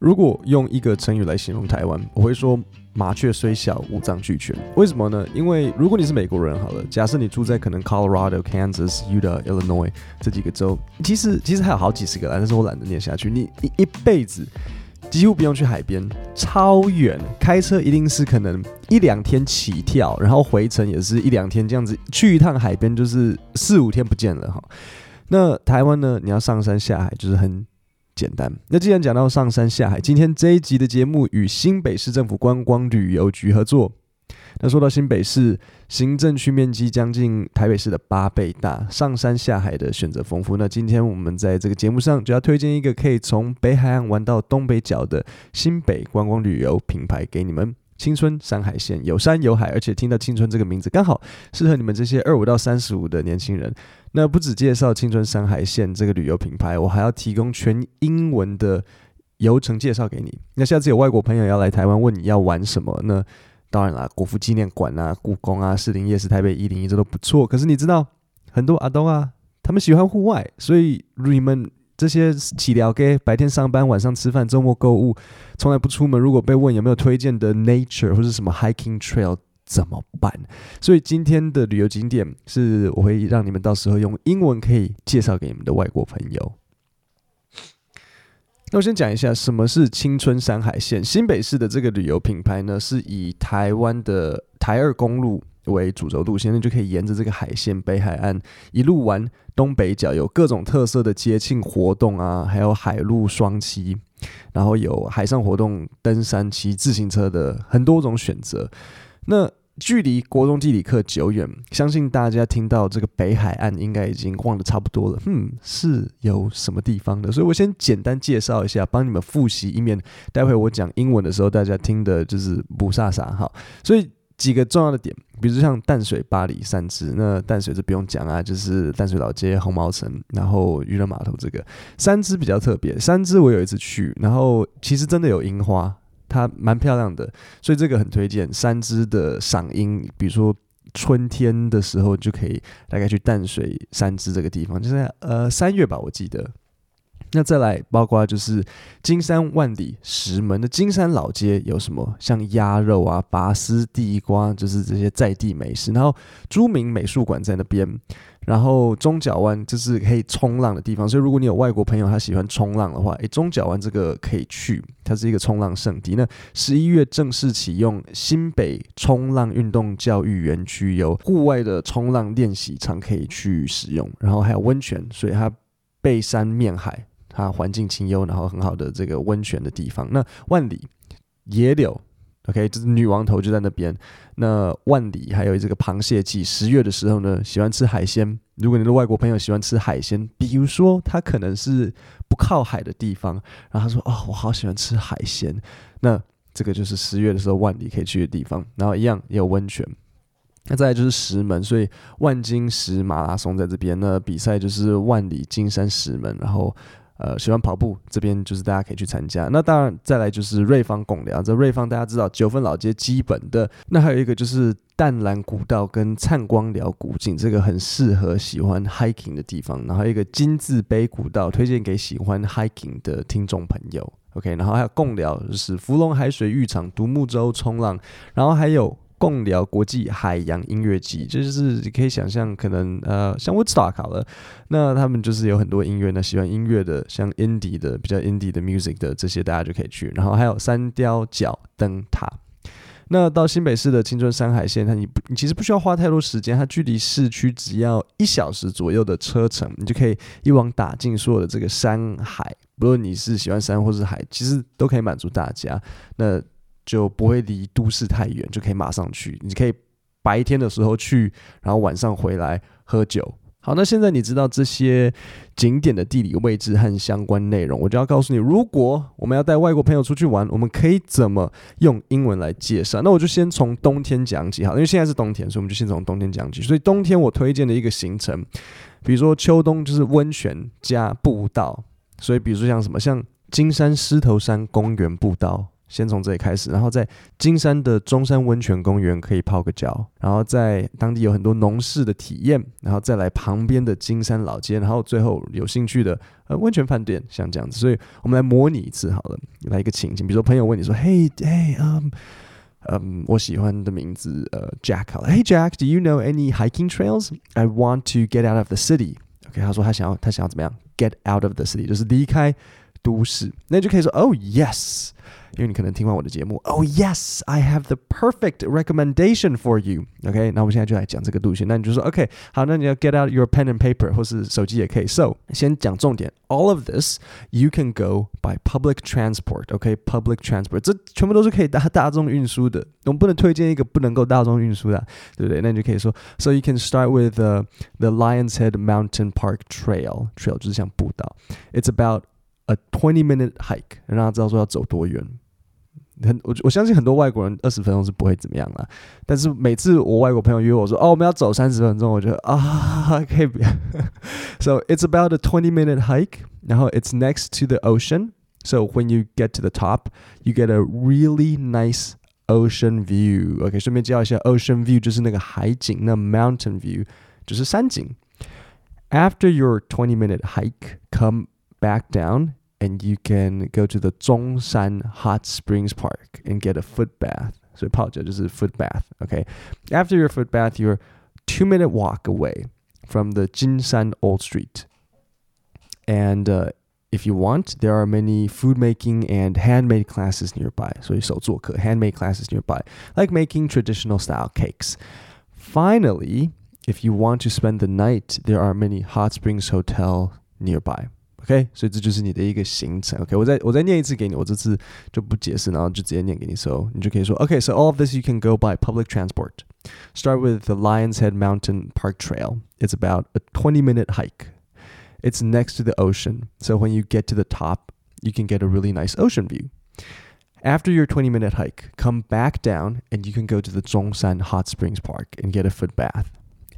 如果用一个成语来形容台湾，我会说麻雀虽小，五脏俱全。为什么呢？因为如果你是美国人，好了，假设你住在可能 Colorado、Kansas、Utah、Illinois 这几个州，其实其实还有好几十个啦，但是我懒得念下去。你一一辈子几乎不用去海边，超远，开车一定是可能一两天起跳，然后回程也是一两天这样子，去一趟海边就是四五天不见了哈。那台湾呢？你要上山下海就是很。简单。那既然讲到上山下海，今天这一集的节目与新北市政府观光旅游局合作。那说到新北市，行政区面积将近台北市的八倍大，上山下海的选择丰富。那今天我们在这个节目上就要推荐一个可以从北海岸玩到东北角的新北观光旅游品牌给你们。青春山海线有山有海，而且听到青春这个名字刚好适合你们这些二五到三十五的年轻人。那不只介绍青春山海线这个旅游品牌，我还要提供全英文的游程介绍给你。那下次有外国朋友要来台湾问你要玩什么，那当然啦，国父纪念馆啊、故宫啊、士林夜市、台北一零一这都不错。可是你知道，很多阿东啊，他们喜欢户外，所以你们。这些起聊给白天上班，晚上吃饭，周末购物，从来不出门。如果被问有没有推荐的 nature 或者什么 hiking trail 怎么办？所以今天的旅游景点是我会让你们到时候用英文可以介绍给你们的外国朋友。那我先讲一下什么是青春山海线。新北市的这个旅游品牌呢，是以台湾的台二公路为主轴路线，那就可以沿着这个海线北海岸一路玩东北角，有各种特色的节庆活动啊，还有海陆双栖，然后有海上活动、登山、骑自行车的很多种选择。那距离国中地理课久远，相信大家听到这个北海岸应该已经忘得差不多了。嗯，是有什么地方的？所以我先简单介绍一下，帮你们复习，以免待会我讲英文的时候大家听的就是不飒飒哈。所以。几个重要的点，比如像淡水、巴黎、三芝。那淡水这不用讲啊，就是淡水老街、红毛城，然后渔人码头这个。三芝比较特别，三芝我有一次去，然后其实真的有樱花，它蛮漂亮的，所以这个很推荐。三芝的赏樱，比如说春天的时候就可以大概去淡水三芝这个地方，就是呃三月吧，我记得。那再来，包括就是金山万里石门的金山老街有什么？像鸭肉啊、拔丝地瓜，就是这些在地美食。然后朱铭美术馆在那边，然后中角湾就是可以冲浪的地方。所以如果你有外国朋友他喜欢冲浪的话，诶，中角湾这个可以去，它是一个冲浪圣地。那十一月正式启用新北冲浪运动教育园区，有户外的冲浪练习场可以去使用，然后还有温泉，所以它背山面海。它环境清幽，然后很好的这个温泉的地方。那万里野柳，OK，就是女王头就在那边。那万里还有这个螃蟹季，十月的时候呢，喜欢吃海鲜。如果你的外国朋友喜欢吃海鲜，比如说他可能是不靠海的地方，然后他说：“哦，我好喜欢吃海鲜。”那这个就是十月的时候万里可以去的地方。然后一样也有温泉。那再来就是石门，所以万金石马拉松在这边。那比赛就是万里金山石门，然后。呃，喜欢跑步这边就是大家可以去参加。那当然，再来就是瑞芳贡寮。这瑞芳大家知道九份老街基本的。那还有一个就是淡蓝古道跟灿光寮古井，这个很适合喜欢 hiking 的地方。然后一个金字碑古道，推荐给喜欢 hiking 的听众朋友。OK，然后还有贡寮，就是福隆海水浴场、独木舟冲浪，然后还有。共聊国际海洋音乐季，就是你可以想象，可能呃，像 Woodstock 了，那他们就是有很多音乐呢，喜欢音乐的，像 Indie 的，比较 Indie 的 music 的这些，大家就可以去。然后还有三貂角灯塔。那到新北市的青春山海线，它你不，你其实不需要花太多时间，它距离市区只要一小时左右的车程，你就可以一网打尽所有的这个山海。不论你是喜欢山或是海，其实都可以满足大家。那就不会离都市太远，就可以马上去。你可以白天的时候去，然后晚上回来喝酒。好，那现在你知道这些景点的地理位置和相关内容，我就要告诉你，如果我们要带外国朋友出去玩，我们可以怎么用英文来介绍？那我就先从冬天讲起，好，因为现在是冬天，所以我们就先从冬天讲起。所以冬天我推荐的一个行程，比如说秋冬就是温泉加步道，所以比如说像什么，像金山狮头山公园步道。先从这里开始，然后在金山的中山温泉公园可以泡个脚，然后在当地有很多农事的体验，然后再来旁边的金山老街，然后最后有兴趣的呃温泉饭店，像这样子。所以我们来模拟一次好了，来一个情景，比如说朋友问你说：“嘿，嘿，嗯，嗯，我喜欢的名字呃 Jack 好了，Hey Jack，Do you know any hiking trails? I want to get out of the city。” OK，他说他想要他想要怎么样？Get out of the city，就是离开。都市，那你就可以说，Oh yes，因为你可能听完我的节目，Oh yes，I have the perfect recommendation for you。OK，那我们现在就来讲这个路线。那你就说，OK，好，那你要 get out your pen and paper，或是手机也可以。So，先讲重点，All of this you can go by public transport。OK，public transport，这全部都是可以搭大众运输的。我们不能推荐一个不能够大众运输的，对不对？那你就可以说，So you can start with the the Lions Head Mountain Park Trail。Trail 就是像步道。It's about A twenty minute hike，让大家知道说要走多远。很我我相信很多外国人二十分钟是不会怎么样啦。但是每次我外国朋友约我说哦我们要走三十分钟，我觉得啊可以不要。So it's about a twenty minute hike，然后 it's next to the ocean。So when you get to the top, you get a really nice ocean view。OK，顺便介绍一下，ocean view 就是那个海景，那 mountain view 就是山景。After your twenty minute hike, come back down。 And you can go to the 中山 Hot Springs Park and get a foot bath. 所以泡脚就是 foot bath. Okay. After your foot bath, you're two minute walk away from the 金山 Old Street. And uh, if you want, there are many food making and handmade classes nearby. 所以手作课 handmade classes nearby, like making traditional style cakes. Finally, if you want to spend the night, there are many hot springs hotel nearby. OK，所以这就是你的一个行程。OK，我再我再念一次给你，我这次就不解释，然后就直接念给你。So 你就可以说，OK，so、okay, all of this you can go by public transport. Start with the Lions Head Mountain Park Trail. It's about a 20-minute hike. It's next to the ocean, so when you get to the top, you can get a really nice ocean view. After your 20-minute hike, come back down, and you can go to the Zhongshan Hot Springs Park and get a foot bath.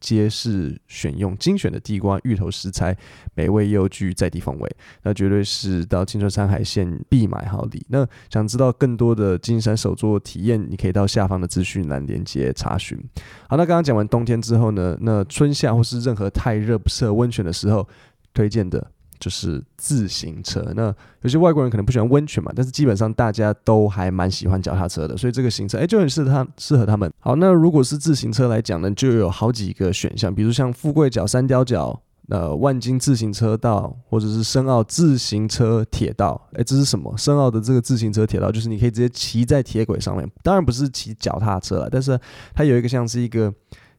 皆是选用精选的地瓜、芋头食材，美味又具在地风味。那绝对是到青春山海线必买好礼。那想知道更多的金山手作体验，你可以到下方的资讯栏链接查询。好，那刚刚讲完冬天之后呢，那春夏或是任何太热不适合温泉的时候，推荐的。就是自行车，那有些外国人可能不喜欢温泉嘛，但是基本上大家都还蛮喜欢脚踏车的，所以这个行程诶就很适合他适合他们。好，那如果是自行车来讲呢，就有好几个选项，比如像富贵角、三貂角、呃万金自行车道，或者是深澳自行车铁道。诶，这是什么？深澳的这个自行车铁道，就是你可以直接骑在铁轨上面，当然不是骑脚踏车了，但是它有一个像是一个。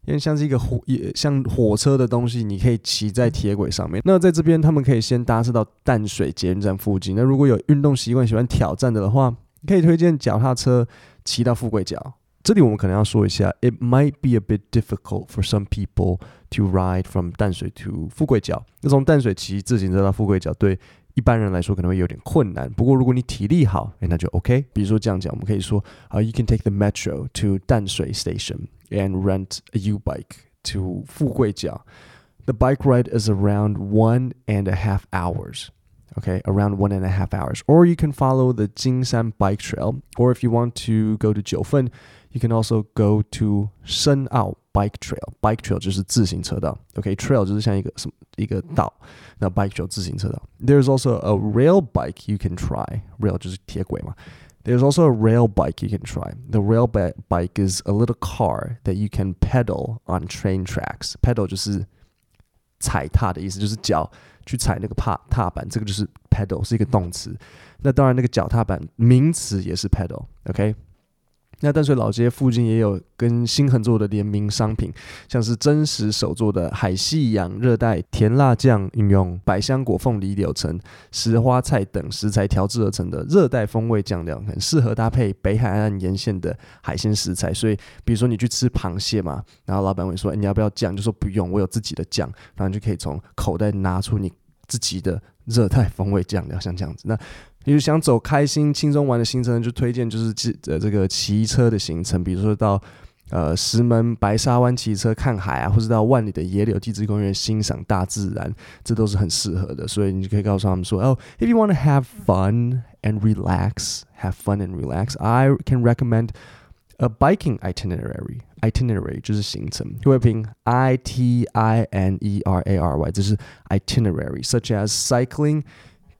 因为像是一个火，也像火车的东西，你可以骑在铁轨上面。那在这边，他们可以先搭车到淡水捷运站附近。那如果有运动习惯、喜欢挑战的的话，可以推荐脚踏车骑到富贵角。这里我们可能要说一下，It might be a bit difficult for some people to ride from 淡水 to 富贵角。那从淡水骑自行车到富贵角，对一般人来说可能会有点困难。不过如果你体力好，诶，那就 OK。比如说这样讲，我们可以说啊、uh,，You can take the metro to 淡水 station。and rent a U-bike to 富贵角. The bike ride is around one and a half hours. Okay, around one and a half hours. Or you can follow the Jingshan Bike Trail. Or if you want to go to Jiufen, you can also go to Shenao Bike Trail. Bike Trail 就是自行车道。Okay, trail 就是像一个什么一个道。那 bike trail 自行车道。There's also a rail bike you can try. Rail 就是铁轨嘛。there's also a rail bike you can try. The rail bike is a little car that you can pedal on train tracks. Pedal 就是踩踏的意思，就是脚去踩那个踏踏板，这个就是 pedal 是一个动词。那当然，那个脚踏板名词也是 pedal。OK。 那淡水老街附近也有跟新恒做的联名商品，像是真实手做的海西洋热带甜辣酱，运用百香果、凤梨、柳橙、石花菜等食材调制而成的热带风味酱料，很适合搭配北海岸沿线的海鲜食材。所以，比如说你去吃螃蟹嘛，然后老板会说：“欸，你要不要酱？”就说不用，我有自己的酱，然后你就可以从口袋拿出你自己的热带风味酱料，像这样子。那比如想走开心、轻松玩的行程，就推荐就是骑呃这个骑车的行程，比如说到呃石门白沙湾骑车看海啊，或者到万里的野柳地质公园欣赏大自然，这都是很适合的。所以你就可以告诉他们说：“哦，if you want to have fun and relax, have fun and relax, I can recommend a biking itinerary. Itinerary 就是行程，会拼 I T I N E R A R Y，这是 itinerary，such as cycling。”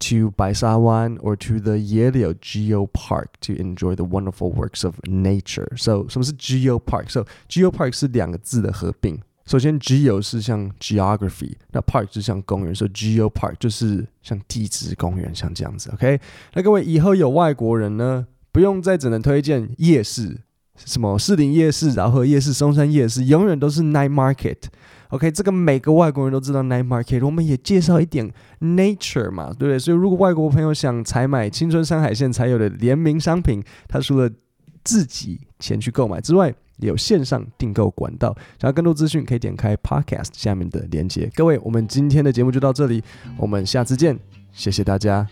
To 白沙湾 or to the 野柳 Geo Park to enjoy the wonderful works of nature. So 什么是 Geo Park? So Geo Park 是两个字的合并。首先 Geo 是像 geography，那 Park 就像公园，所以 Geo Park 就是像地质公园，像这样子。OK，那各位以后有外国人呢，不用再只能推荐夜市， 什么士林夜市、饶河夜市、松山夜市，永远都是 Night Market。OK，这个每个外国人都知道 night market，我们也介绍一点 nature 嘛，对不对？所以如果外国朋友想采买青春山海线才有的联名商品，他除了自己前去购买之外，也有线上订购管道。想要更多资讯，可以点开 podcast 下面的链接。各位，我们今天的节目就到这里，我们下次见，谢谢大家。